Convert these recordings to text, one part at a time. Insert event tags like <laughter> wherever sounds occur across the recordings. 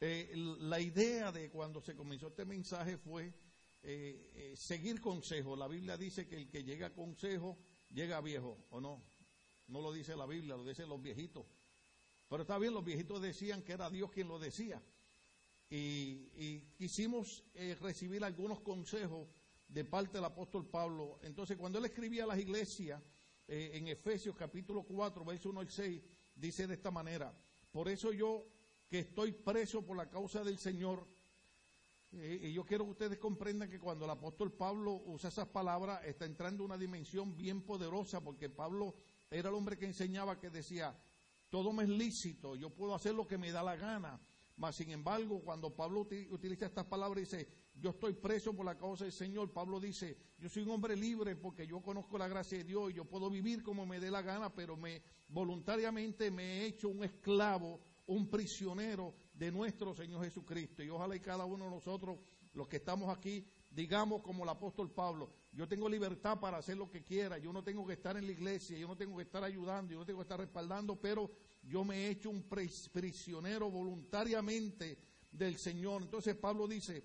Eh, la idea de cuando se comenzó este mensaje fue eh, eh, seguir consejo. La Biblia dice que el que llega a consejo llega viejo, ¿o no? No lo dice la Biblia, lo dicen los viejitos. Pero está bien, los viejitos decían que era Dios quien lo decía. Y, quisimos recibir algunos consejos de parte del apóstol Pablo. Entonces, cuando él escribía a las iglesias, en Efesios capítulo 4, verso 1 al 6, dice de esta manera, por eso yo que estoy preso por la causa del Señor. Eh, y yo quiero que ustedes comprendan que cuando el apóstol Pablo usa esas palabras, está entrando en una dimensión bien poderosa, porque Pablo era el hombre que enseñaba que decía, todo me es lícito, yo puedo hacer lo que me da la gana. Mas, sin embargo, cuando Pablo utiliza estas palabras, dice, yo estoy preso por la causa del Señor. Pablo dice, yo soy un hombre libre porque yo conozco la gracia de Dios y yo puedo vivir como me dé la gana, pero me voluntariamente me he hecho un esclavo un prisionero de nuestro Señor Jesucristo. Y ojalá y cada uno de nosotros, los que estamos aquí, digamos como el apóstol Pablo, yo tengo libertad para hacer lo que quiera, yo no tengo que estar en la iglesia, yo no tengo que estar ayudando, yo no tengo que estar respaldando, pero yo me he hecho un prisionero voluntariamente del Señor. Entonces Pablo dice,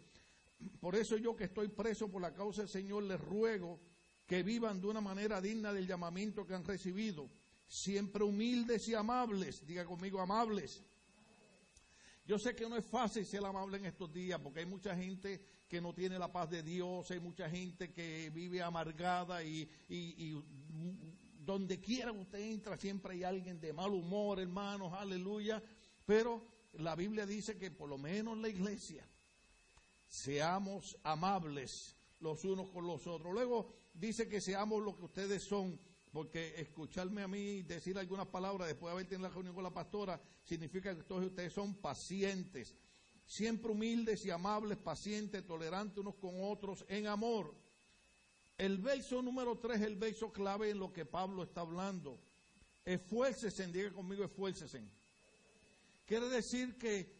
por eso yo que estoy preso por la causa del Señor, les ruego que vivan de una manera digna del llamamiento que han recibido, siempre humildes y amables, diga conmigo amables yo sé que no es fácil ser amable en estos días porque hay mucha gente que no tiene la paz de Dios, hay mucha gente que vive amargada y, donde quiera usted entra siempre hay alguien de mal humor, hermanos, aleluya. Pero la Biblia dice que por lo menos la iglesia seamos amables los unos con los otros. Luego dice que seamos lo que ustedes son porque escucharme a mí decir algunas palabras después de haber tenido la reunión con la pastora significa que todos ustedes son pacientes, siempre humildes y amables, pacientes, tolerantes unos con otros en amor. El verso número 3 es el verso clave en lo que Pablo está hablando. Esfuércese, diga conmigo, esfuércese. Quiere decir que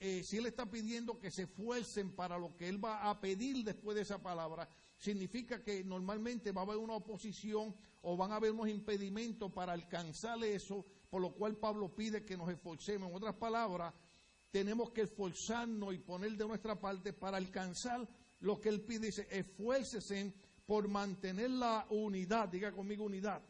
eh, si él está pidiendo que se esfuercen para lo que él va a pedir después de esa palabra, significa que normalmente va a haber una oposición o van a haber unos impedimentos para alcanzar eso, por lo cual Pablo pide que nos esforcemos. En otras palabras, tenemos que esforzarnos y poner de nuestra parte para alcanzar lo que él pide. Dice, esfuércese por mantener la unidad, diga conmigo unidad,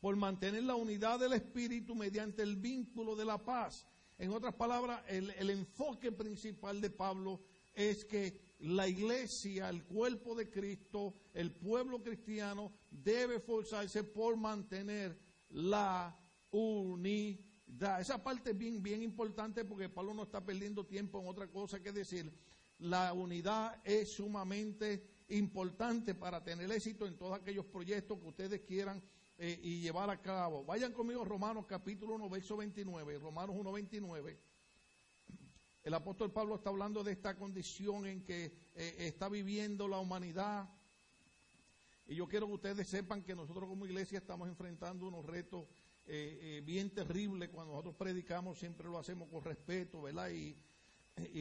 por mantener la unidad del Espíritu mediante el vínculo de la paz. En otras palabras, el, el enfoque principal de Pablo es que la iglesia, el cuerpo de Cristo, el pueblo cristiano debe esforzarse por mantener la unidad. Esa parte es bien, bien importante porque Pablo no está perdiendo tiempo en otra cosa que decir. La unidad es sumamente importante para tener éxito en todos aquellos proyectos que ustedes quieran eh, y llevar a cabo. Vayan conmigo Romanos capítulo 1, verso 29. Romanos 1, 29. El apóstol Pablo está hablando de esta condición en que eh, está viviendo la humanidad. Y yo quiero que ustedes sepan que nosotros como iglesia estamos enfrentando unos retos eh, eh, bien terribles. Cuando nosotros predicamos siempre lo hacemos con respeto, ¿verdad? Y,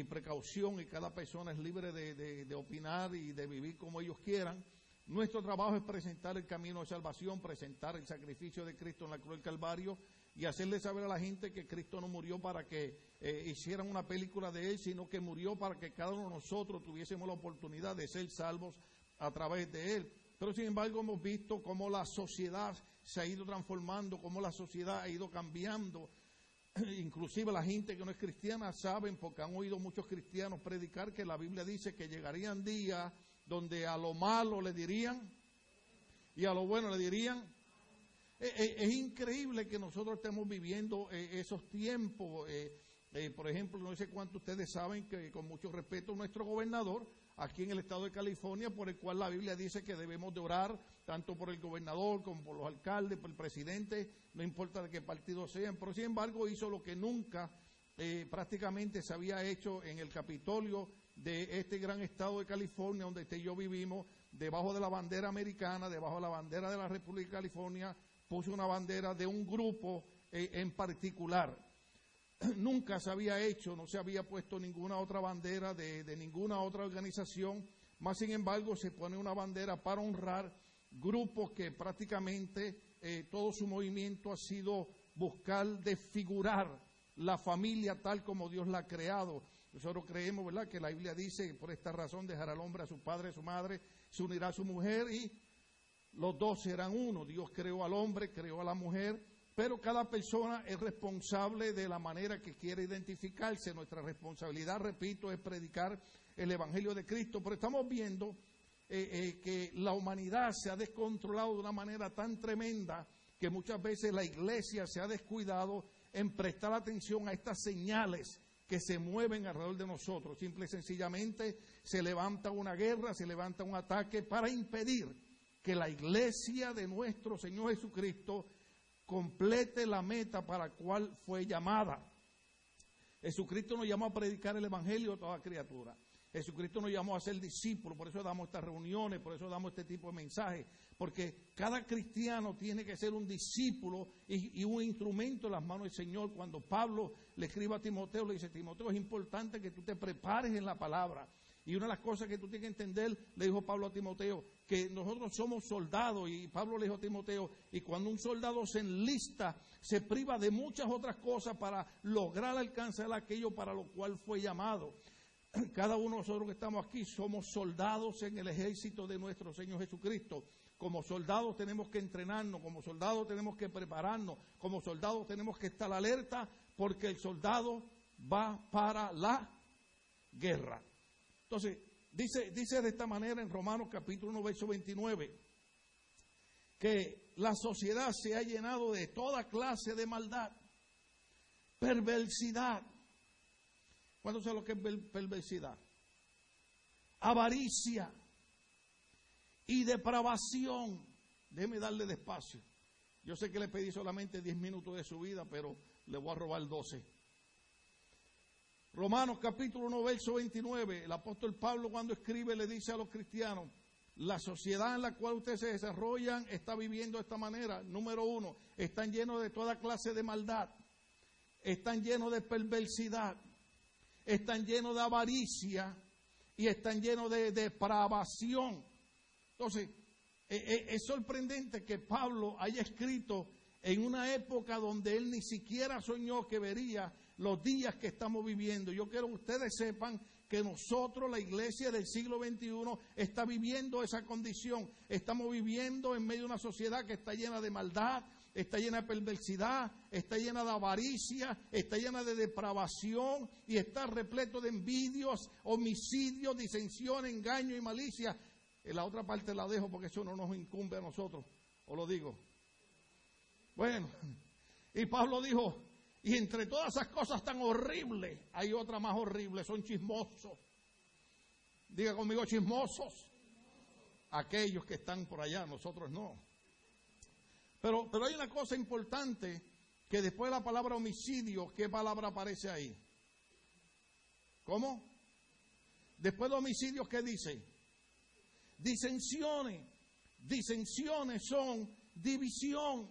precaución y cada persona es libre de opinar y de vivir como ellos quieran. Nuestro trabajo es presentar el camino de salvación, presentar el sacrificio de Cristo en la cruz del Calvario y hacerle saber a la gente que Cristo no murió para que eh, hicieran una película de Él, sino que murió para que cada uno de nosotros tuviésemos la oportunidad de ser salvos a través de Él. Pero sin embargo hemos visto cómo la sociedad se ha ido transformando, cómo la sociedad ha ido cambiando. <clears throat> Inclusive la gente que no es cristiana saben, porque han oído muchos cristianos predicar, que la Biblia dice que llegarían días donde a lo malo le dirían y a lo bueno le dirían eh, eh, es increíble que nosotros estemos viviendo eh, esos tiempos. por ejemplo, no sé cuántos ustedes saben que con mucho respeto nuestro gobernador aquí en el estado de California, por el cual la Biblia dice que debemos de orar tanto por el gobernador como por los alcaldes, por el presidente, no importa de qué partido sean, pero sin embargo hizo lo que nunca prácticamente se había hecho en el Capitolio de este gran estado de California, donde usted y yo vivimos, debajo de la bandera americana, debajo de la bandera de la República de California, puso una bandera de un grupo eh, en particular. <clears throat> Nunca se había hecho, no se había puesto ninguna otra bandera de, ninguna otra organización, más sin embargo se pone una bandera para honrar grupos que prácticamente eh, todo su movimiento ha sido buscar desfigurar la familia tal como Dios la ha creado. Nosotros creemos, ¿verdad?, que la Biblia dice, por esta razón dejará al hombre a su padre, a su madre, se unirá a su mujer y los dos serán uno. Dios creó al hombre, creó a la mujer, pero cada persona es responsable de la manera que quiere identificarse. Nuestra responsabilidad, repito, es predicar el Evangelio de Cristo, pero estamos viendo eh, eh, que la humanidad se ha descontrolado de una manera tan tremenda que muchas veces la iglesia se ha descuidado en prestar atención a estas señales que se mueven alrededor de nosotros. Simple y sencillamente se levanta una guerra, se levanta un ataque para impedir que la iglesia de nuestro Señor Jesucristo complete la meta para la cual fue llamada. Jesucristo nos llamó a predicar el Evangelio a toda criatura. Jesucristo nos llamó a ser discípulos, por eso damos estas reuniones, por eso damos este tipo de mensajes, porque cada cristiano tiene que ser un discípulo y, un instrumento en las manos del Señor. Cuando Pablo le escribe a Timoteo, le dice, Timoteo, es importante que tú te prepares en la palabra. Y una de las cosas que tú tienes que entender, le dijo Pablo a Timoteo, que nosotros somos soldados, y Pablo le dijo a Timoteo, y cuando un soldado se enlista, se priva de muchas otras cosas para lograr alcanzar aquello para lo cual fue llamado. <clears throat> cada uno de nosotros que estamos aquí somos soldados en el ejército de nuestro Señor Jesucristo. Como soldados tenemos que entrenarnos, como soldados tenemos que prepararnos, como soldados tenemos que estar alerta porque el soldado va para la guerra. Entonces, dice, dice de esta manera en Romanos capítulo 1, verso 29, que la sociedad se ha llenado de toda clase de maldad, perversidad, ¿Cuánto sabe lo que es perversidad? Avaricia y depravación. Déjeme darle despacio. Yo sé que le pedí solamente 10 minutos de su vida, pero le voy a robar 12. Romanos capítulo 1, verso 29. El apóstol Pablo cuando escribe le dice a los cristianos, la sociedad en la cual ustedes se desarrollan está viviendo de esta manera. Número uno, están llenos de toda clase de maldad. Están llenos de perversidad están llenos de avaricia y están llenos de depravación. Entonces, e, e, es sorprendente que Pablo haya escrito en una época donde él ni siquiera soñó que vería los días que estamos viviendo. Yo quiero que ustedes sepan que nosotros, la iglesia del siglo XXI, está viviendo esa condición. Estamos viviendo en medio de una sociedad que está llena de maldad, está llena de perversidad, está llena de avaricia, está llena de depravación y está repleto de envidios, homicidios, disensión, engaño y malicia. En la otra parte la dejo porque eso no nos incumbe a nosotros, o lo digo. Bueno, <laughs> y Pablo dijo, y entre todas esas cosas tan horribles, hay otra más horrible, son chismosos. Diga conmigo, chismosos. Aquellos que están por allá, nosotros no. Pero, pero hay una cosa importante que después de la palabra homicidio, ¿qué palabra aparece ahí? ¿Cómo? Después de homicidios, ¿qué dice? Disensiones. Disensiones son división.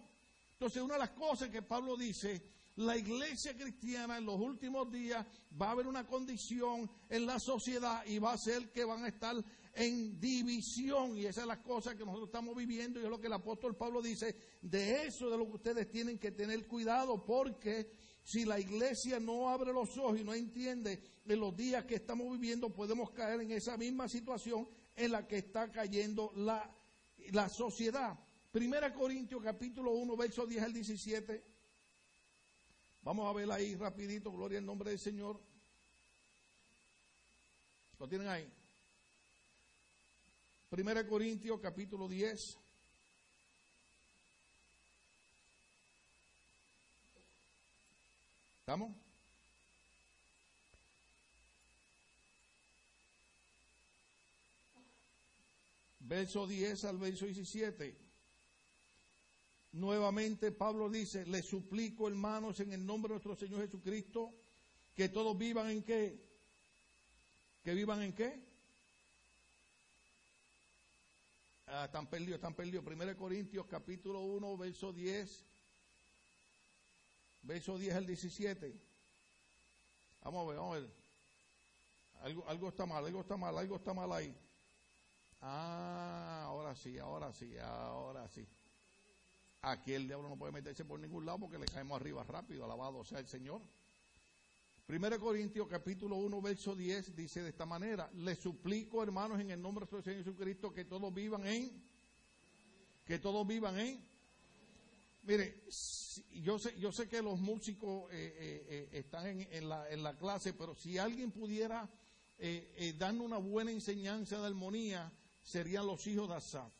Entonces, una de las cosas que Pablo dice, la iglesia cristiana en los últimos días va a haber una condición en la sociedad y va a ser que van a estar en división. Y esa es la cosa que nosotros estamos viviendo y es lo que el apóstol Pablo dice. De eso de lo que ustedes tienen que tener cuidado porque si la iglesia no abre los ojos y no entiende en los días que estamos viviendo, podemos caer en esa misma situación en la que está cayendo la, la sociedad. Primera Corintios capítulo 1, verso 10 al 17. Vamos a ver ahí rapidito, gloria al nombre del Señor. ¿Lo tienen ahí? Primera Corintios capítulo 10. ¿Estamos? Verso 10 al verso 17. Nuevamente Pablo dice, le suplico hermanos en el nombre de nuestro Señor Jesucristo, que todos vivan en qué? Que vivan en qué? Ah, están perdidos, están perdidos. 1 Corintios capítulo 1, verso 10. Verso 10 al 17. Vamos a ver, vamos a ver. Algo, algo está mal, algo está mal, algo está mal ahí. Ah, ahora sí, ahora sí, ahora sí. Aquí el diablo no puede meterse por ningún lado porque le caemos arriba rápido, alabado sea el Señor. 1 Corintios capítulo 1, verso 10 dice de esta manera, les suplico hermanos en el nombre de nuestro Señor Jesucristo que todos vivan en, que todos vivan en, mire, yo sé, yo sé que los músicos eh, eh, eh, están en, la, en, la, clase, pero si alguien pudiera darnos una buena enseñanza de armonía, serían los hijos de Asaf.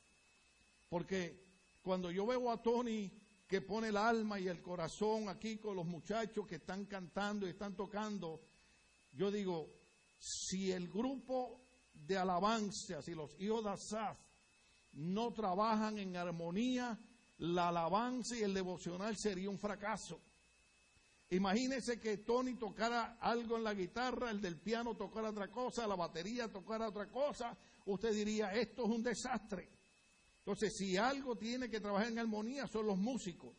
Porque cuando yo veo a Tony que pone el alma y el corazón aquí con los muchachos que están cantando y están tocando, yo digo, si el grupo de alabanza, si los hijos de Asaf no trabajan en armonía, la alabanza y el devocional sería un fracaso. Imagínese que Tony tocara algo en la guitarra, el del piano tocara otra cosa, la batería tocara otra cosa, usted diría, esto es un desastre. Entonces, si algo tiene que trabajar en armonía son los músicos,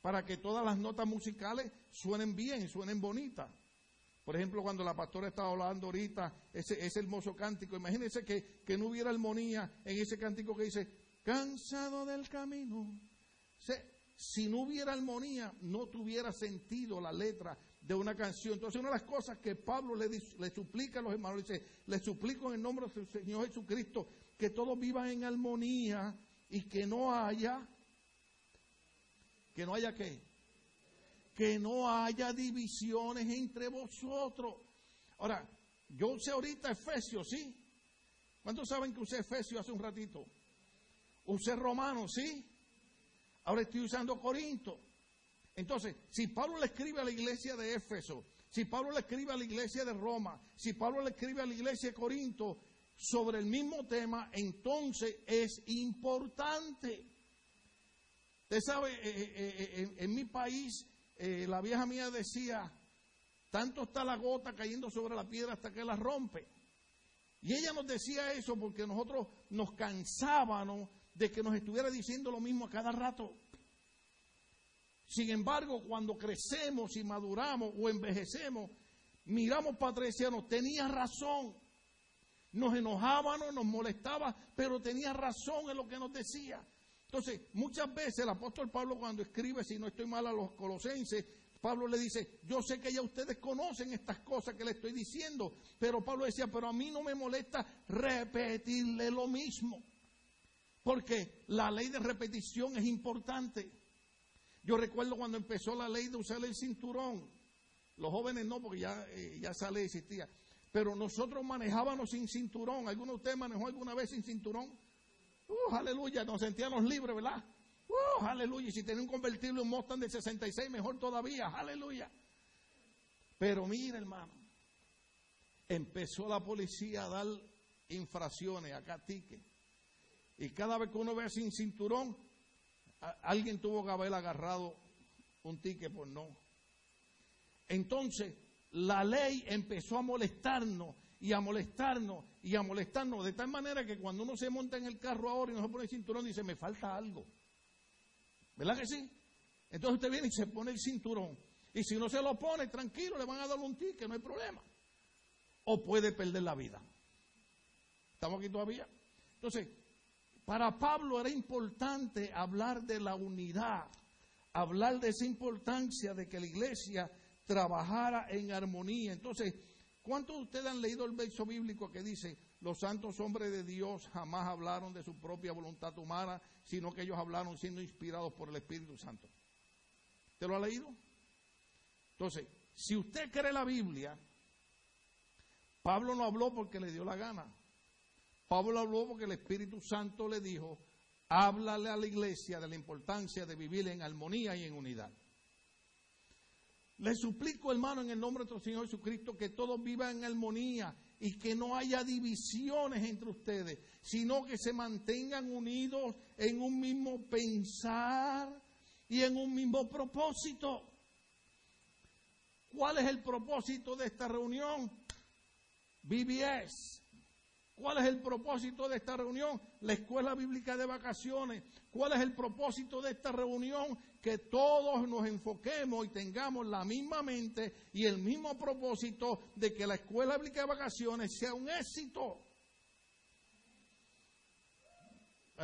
para que todas las notas musicales suenen bien suenen bonitas. Por ejemplo, cuando la pastora estaba hablando ahorita, ese, ese hermoso cántico, imagínense que, que, no hubiera armonía en ese cántico que dice, cansado del camino. si no hubiera armonía, no tuviera sentido la letra de una canción. Entonces, una de las cosas que Pablo le, le suplica a los hermanos, dice, le suplico en el nombre del Señor Jesucristo que todos vivan en armonía y que no haya, que no haya qué, que no haya divisiones entre vosotros. Ahora, yo usé ahorita Efesios, ¿sí? ¿Cuántos saben que usé Efesios hace un ratito? Usé Romanos, ¿sí? Ahora estoy usando Corinto. Entonces, si Pablo le escribe a la iglesia de Éfeso, si Pablo le escribe a la iglesia de Roma, si Pablo le escribe a la iglesia de Corinto, sobre el mismo tema, entonces es importante. Usted sabe, eh, eh, eh, en, mi país, la vieja mía decía, tanto está la gota cayendo sobre la piedra hasta que la rompe. Y ella nos decía eso porque nosotros nos cansábamos de que nos estuviera diciendo lo mismo a cada rato. Sin embargo, cuando crecemos y maduramos o envejecemos, miramos para atrás y tenía razón nos enojábamos, nos molestaba, pero tenía razón en lo que nos decía. Entonces, muchas veces el apóstol Pablo cuando escribe, si no estoy mal a los colosenses, Pablo le dice, yo sé que ya ustedes conocen estas cosas que le estoy diciendo, pero Pablo decía, pero a mí no me molesta repetirle lo mismo, porque la ley de repetición es importante. Yo recuerdo cuando empezó la ley de usar el cinturón, los jóvenes no, porque ya, eh, ya esa ley existía, pero nosotros manejábamos sin cinturón. ¿Alguno de ustedes manejó alguna vez sin cinturón? Uh, aleluya, nos sentíamos libres, ¿verdad? Uh, aleluya, y si tenía un convertible, un Mustang de 66, mejor todavía, aleluya. Pero mire, hermano, empezó la policía a dar infracciones, acá ticket. Y cada vez que uno ve sin cinturón, alguien tuvo que haber agarrado un ticket por no. Entonces, la ley empezó a molestarnos y a molestarnos y a molestarnos de tal manera que cuando uno se monta en el carro ahora y no se pone el cinturón dice, me falta algo. ¿Verdad que sí? Entonces usted viene y se pone el cinturón. Y si no se lo pone, tranquilo, le van a dar un ticket, no hay problema. O puede perder la vida. ¿Estamos aquí todavía? Entonces, para Pablo era importante hablar de la unidad, hablar de esa importancia de que la iglesia trabajara en armonía. Entonces, ¿cuántos de ustedes han leído el verso bíblico que dice, los santos hombres de Dios jamás hablaron de su propia voluntad humana, sino que ellos hablaron siendo inspirados por el Espíritu Santo? ¿Te lo ha leído? Entonces, si usted cree la Biblia, Pablo no habló porque le dio la gana. Pablo habló porque el Espíritu Santo le dijo, háblale a la iglesia de la importancia de vivir en armonía y en unidad. Le suplico, hermano, en el nombre de nuestro Señor Jesucristo, que todos vivan en armonía y que no haya divisiones entre ustedes, sino que se mantengan unidos en un mismo pensar y en un mismo propósito. ¿Cuál es el propósito de esta reunión? VBS. ¿Cuál es el propósito de esta reunión? La escuela bíblica de vacaciones. ¿Cuál es el propósito de esta reunión? Que todos nos enfoquemos y tengamos la misma mente y el mismo propósito de que la escuela bíblica de vacaciones sea un éxito.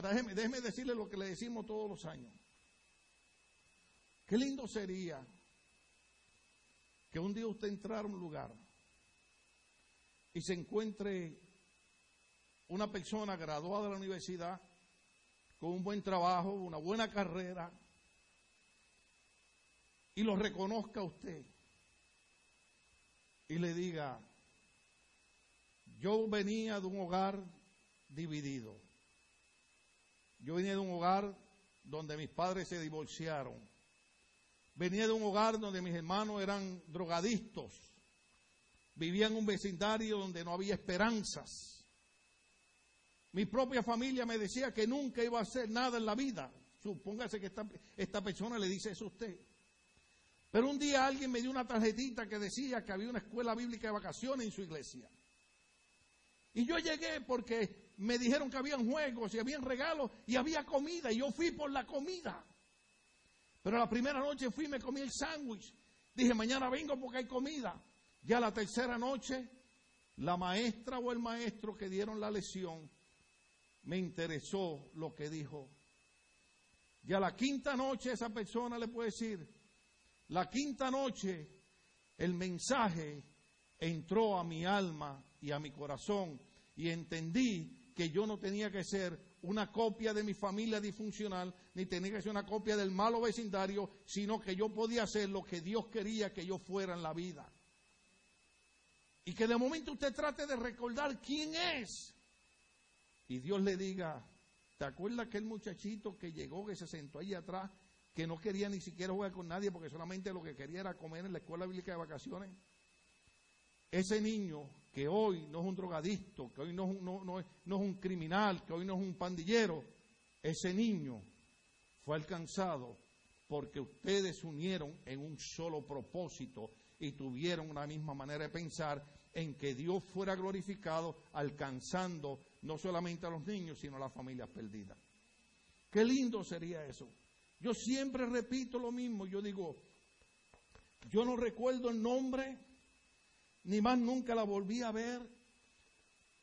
déjeme, déjeme decirle lo que le decimos todos los años. Qué lindo sería que un día usted entrara a un lugar y se encuentre una persona graduada de la universidad con un buen trabajo, una buena carrera, y lo reconozca usted y le diga, yo venía de un hogar dividido, yo venía de un hogar donde mis padres se divorciaron, venía de un hogar donde mis hermanos eran drogadictos, vivía en un vecindario donde no había esperanzas mi propia familia me decía que nunca iba a hacer nada en la vida. Supóngase que esta, persona le dice eso a usted. Pero un día alguien me dio una tarjetita que decía que había una escuela bíblica de vacaciones en su iglesia. Y yo llegué porque me dijeron que habían juegos y habían regalos y había comida. Y yo fui por la comida. Pero la primera noche fui y me comí el sándwich. Dije, mañana vengo porque hay comida. Ya la tercera noche, la maestra o el maestro que dieron la lección me interesó lo que dijo. Y a la quinta noche esa persona le puede decir, la quinta noche el mensaje entró a mi alma y a mi corazón y entendí que yo no tenía que ser una copia de mi familia disfuncional, ni tenía que ser una copia del malo vecindario, sino que yo podía hacer lo que Dios quería que yo fuera en la vida. Y que de momento usted trate de recordar quién es y Dios le diga, ¿te acuerdas aquel muchachito que llegó, que se sentó ahí atrás, que no quería ni siquiera jugar con nadie porque solamente lo que quería era comer en la escuela bíblica de vacaciones? Ese niño que hoy no es un drogadicto, que hoy no, no, es, no es un criminal, que hoy no es un pandillero, ese niño fue alcanzado porque ustedes unieron en un solo propósito y tuvieron una misma manera de pensar en que Dios fuera glorificado alcanzando no solamente a los niños, sino a las familias perdidas. Qué lindo sería eso. Yo siempre repito lo mismo, yo digo, yo no recuerdo el nombre, ni más nunca la volví a ver,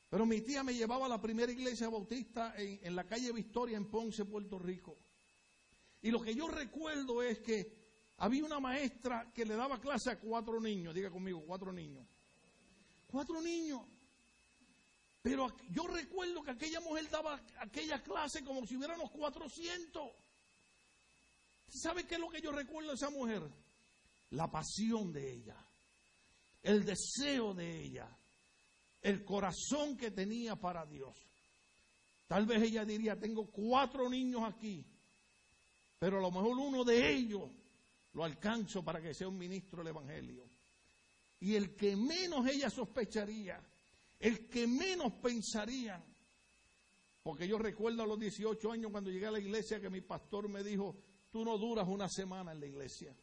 pero mi tía me llevaba a la primera iglesia bautista en, la calle Victoria en Ponce, Puerto Rico. Y lo que yo recuerdo es que había una maestra que le daba clase a cuatro niños, diga conmigo, cuatro niños. Cuatro niños. Pero yo recuerdo que aquella mujer daba aquella clase como si hubiéramos 400. ¿Sabe qué es lo que yo recuerdo de esa mujer? La pasión de ella, el deseo de ella, el corazón que tenía para Dios. Tal vez ella diría, tengo cuatro niños aquí, pero a lo mejor uno de ellos lo alcanzo para que sea un ministro del Evangelio. Y el que menos ella sospecharía el que menos pensarían. Porque yo recuerdo a los 18 años cuando llegué a la iglesia que mi pastor me dijo, tú no duras una semana en la iglesia.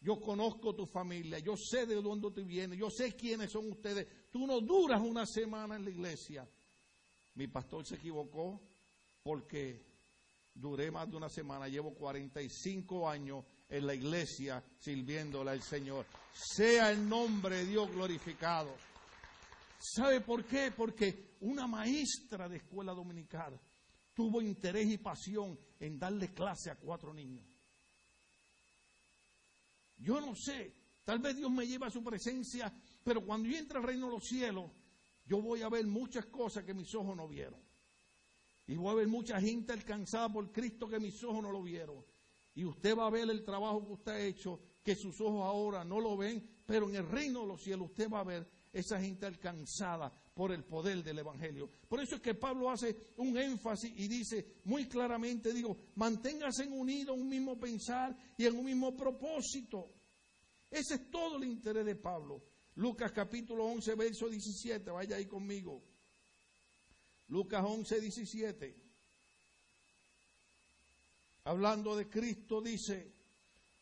Yo conozco tu familia, yo sé de dónde tú vienes, yo sé quiénes son ustedes. Tú no duras una semana en la iglesia. Mi pastor se equivocó porque duré más de una semana, llevo 45 años en la iglesia sirviéndole al Señor. Sea el nombre de Dios glorificado. ¿Sabe por qué? Porque una maestra de escuela dominical tuvo interés y pasión en darle clase a cuatro niños. Yo no sé, tal vez Dios me lleva a su presencia, pero cuando yo entre al reino de los cielos, yo voy a ver muchas cosas que mis ojos no vieron. Y voy a ver mucha gente alcanzada por Cristo que mis ojos no lo vieron. Y usted va a ver el trabajo que usted ha hecho, que sus ojos ahora no lo ven, pero en el reino de los cielos usted va a ver esa gente alcanzada por el poder del Evangelio. Por eso es que Pablo hace un énfasis y dice muy claramente, digo, manténgase unidos en un mismo pensar y en un mismo propósito. Ese es todo el interés de Pablo. Lucas capítulo 11, verso 17, vaya ahí conmigo. Lucas 11, 17. Hablando de Cristo, dice,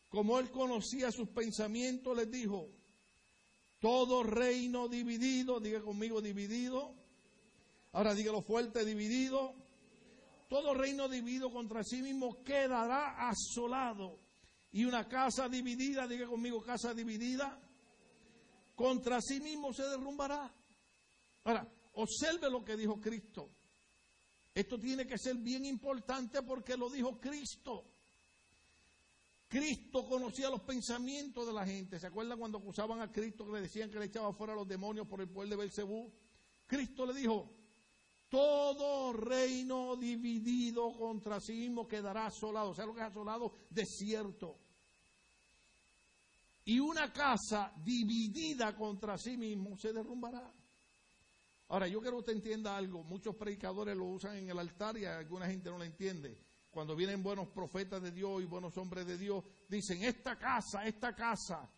como él conocía sus pensamientos, les dijo, todo reino dividido, diga conmigo dividido. Ahora dígalo fuerte, dividido. Todo reino dividido contra sí mismo quedará asolado. Y una casa dividida, diga conmigo casa dividida, contra sí mismo se derrumbará. Ahora, observe lo que dijo Cristo. Esto tiene que ser bien importante porque lo dijo Cristo. Cristo conocía los pensamientos de la gente. ¿Se acuerdan cuando acusaban a Cristo que le decían que le echaba fuera a los demonios por el poder de Belcebú? Cristo le dijo, todo reino dividido contra sí mismo quedará asolado. ¿Sabe lo que es asolado? Desierto. Y una casa dividida contra sí mismo se derrumbará. Ahora, yo quiero que usted entienda algo. Muchos predicadores lo usan en el altar y alguna gente no lo entiende. Cuando vienen buenos profetas de Dios y buenos hombres de Dios, dicen, esta casa, esta casa.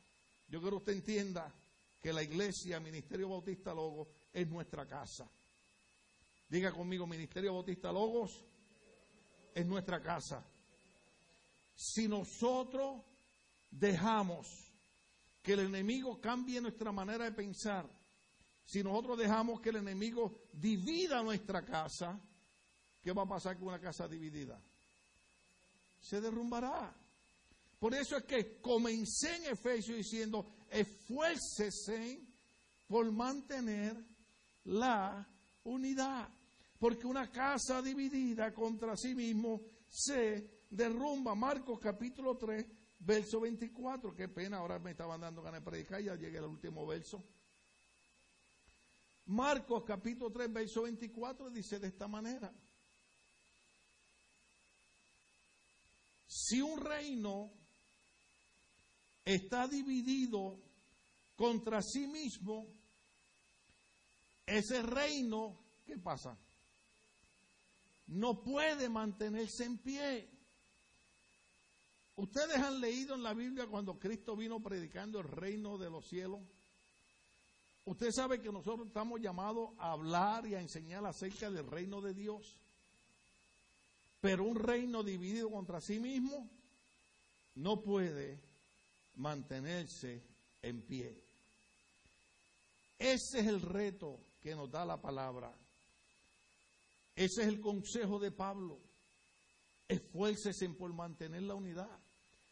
Yo quiero que usted entienda que la iglesia, Ministerio Bautista Logos, es nuestra casa. Diga conmigo, Ministerio Bautista Logos es nuestra casa. Si nosotros dejamos que el enemigo cambie nuestra manera de pensar, si nosotros dejamos que el enemigo divida nuestra casa, ¿qué va a pasar con una casa dividida? Se derrumbará. Por eso es que comencé en Efesios diciendo, esfuércese por mantener la unidad. Porque una casa dividida contra sí mismo se derrumba. Marcos capítulo 3, verso 24. Qué pena, ahora me estaban dando ganas de predicar, ya llegué al último verso. Marcos capítulo 3, verso 24 dice de esta manera. Si un reino está dividido contra sí mismo, ese reino, ¿qué pasa? No puede mantenerse en pie. ¿Ustedes han leído en la Biblia cuando Cristo vino predicando el reino de los cielos? Usted sabe que nosotros estamos llamados a hablar y a enseñar acerca del reino de Dios. Pero un reino dividido contra sí mismo no puede mantenerse en pie. Ese es el reto que nos da la palabra. Ese es el consejo de Pablo. Esfuércese por mantener la unidad.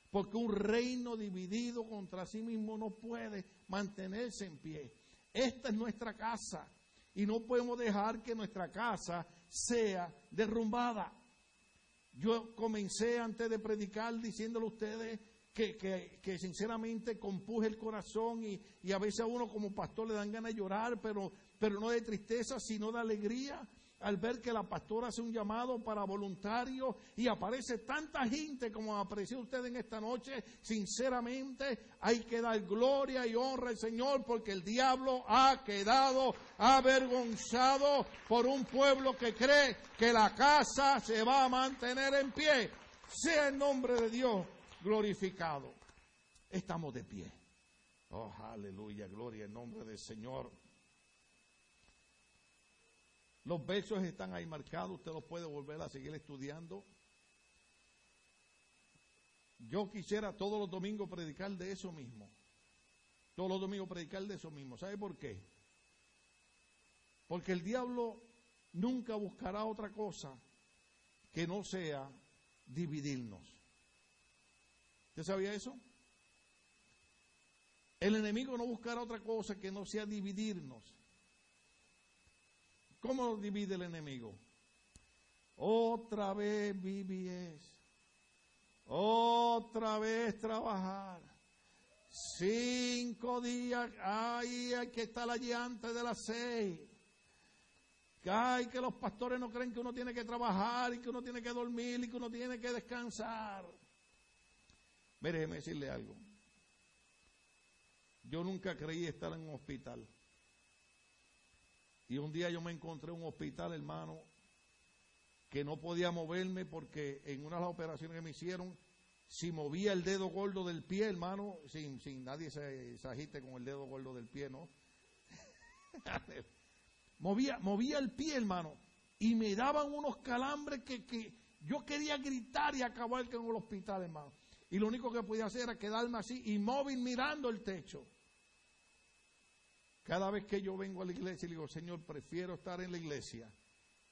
Porque un reino dividido contra sí mismo no puede mantenerse en pie. Esta es nuestra casa y no podemos dejar que nuestra casa sea derrumbada. Yo comencé antes de predicar diciéndole a ustedes que, que, sinceramente compuje el corazón y, y, a veces a uno como pastor le dan ganas de llorar, pero, pero no de tristeza, sino de alegría, al ver que la pastora hace un llamado para voluntarios y aparece tanta gente como apareció usted en esta noche, sinceramente hay que dar gloria y honra al Señor porque el diablo ha quedado avergonzado por un pueblo que cree que la casa se va a mantener en pie. Sea el nombre de Dios glorificado. Estamos de pie. Oh, aleluya, gloria en nombre del Señor. Los versos están ahí marcados, usted los puede volver a seguir estudiando. Yo quisiera todos los domingos predicar de eso mismo. Todos los domingos predicar de eso mismo. ¿Sabe por qué? Porque el diablo nunca buscará otra cosa que no sea dividirnos. ¿Usted sabía eso? El enemigo no buscará otra cosa que no sea dividirnos. ¿Cómo divide el enemigo? Otra vez BBS. Otra vez trabajar. Cinco días. Ay, hay que estar allí antes de las seis. Ay, que los pastores no creen que uno tiene que trabajar y que uno tiene que dormir y que uno tiene que descansar. Mire, decirle algo. Yo nunca creí estar en un hospital. Y un día yo me encontré en un hospital, hermano, que no podía moverme porque en una de las operaciones que me hicieron, si movía el dedo gordo del pie, hermano, sin, sin nadie se, agite con el dedo gordo del pie, ¿no? <laughs> movía, movía el pie, hermano, y me daban unos calambres que, que yo quería gritar y acabar con el hospital, hermano. Y lo único que podía hacer era quedarme así, inmóvil, mirando el techo. Cada vez que yo vengo a la iglesia y digo, Señor, prefiero estar en la iglesia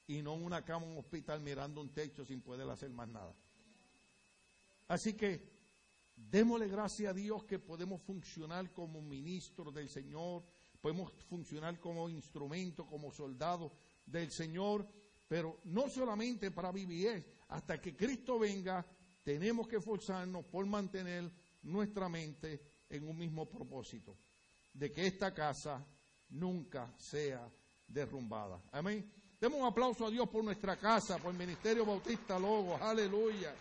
y no en una cama, en un hospital mirando un techo sin poder hacer más nada. Así que démosle gracias a Dios que podemos funcionar como ministros del Señor, podemos funcionar como instrumento, como soldados del Señor, pero no solamente para vivir, hasta que Cristo venga, tenemos que esforzarnos por mantener nuestra mente en un mismo propósito, de que esta casa nunca sea derrumbada. Amén. Demos un aplauso a Dios por nuestra casa, por el Ministerio Bautista Logos. Aleluya.